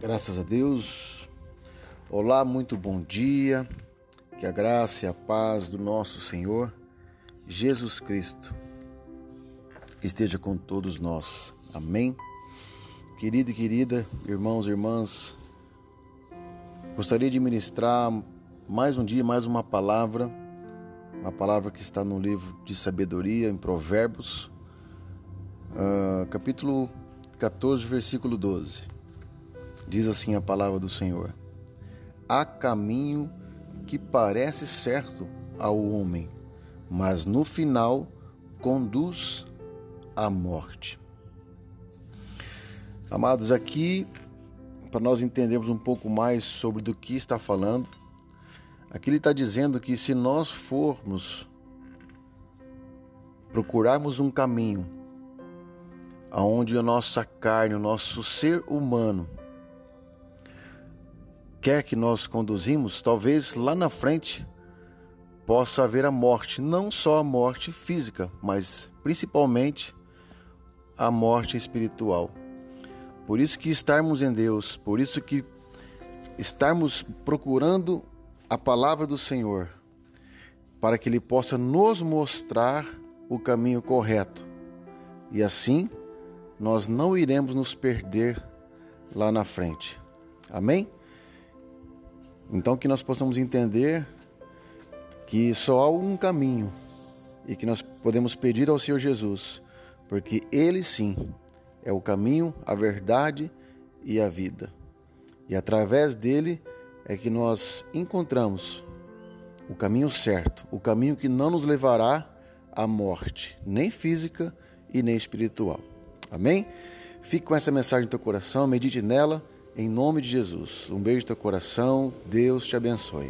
Graças a Deus. Olá, muito bom dia. Que a graça e a paz do nosso Senhor Jesus Cristo esteja com todos nós. Amém. Querido e querida, irmãos e irmãs, gostaria de ministrar mais um dia, mais uma palavra, uma palavra que está no livro de sabedoria, em Provérbios, uh, capítulo 14, versículo 12. Diz assim a palavra do Senhor: Há caminho que parece certo ao homem, mas no final conduz à morte. Amados, aqui, para nós entendermos um pouco mais sobre do que está falando, aqui ele está dizendo que se nós formos procurarmos um caminho aonde a nossa carne, o nosso ser humano quer que nós conduzimos, talvez lá na frente possa haver a morte, não só a morte física, mas principalmente a morte espiritual. Por isso que estarmos em Deus, por isso que estarmos procurando a palavra do Senhor, para que Ele possa nos mostrar o caminho correto. E assim nós não iremos nos perder lá na frente. Amém? Então que nós possamos entender que só há um caminho e que nós podemos pedir ao Senhor Jesus, porque Ele sim é o caminho, a verdade e a vida. E através dele é que nós encontramos o caminho certo, o caminho que não nos levará à morte, nem física e nem espiritual. Amém? Fique com essa mensagem no teu coração, medite nela em nome de Jesus. Um beijo no teu coração. Deus te abençoe.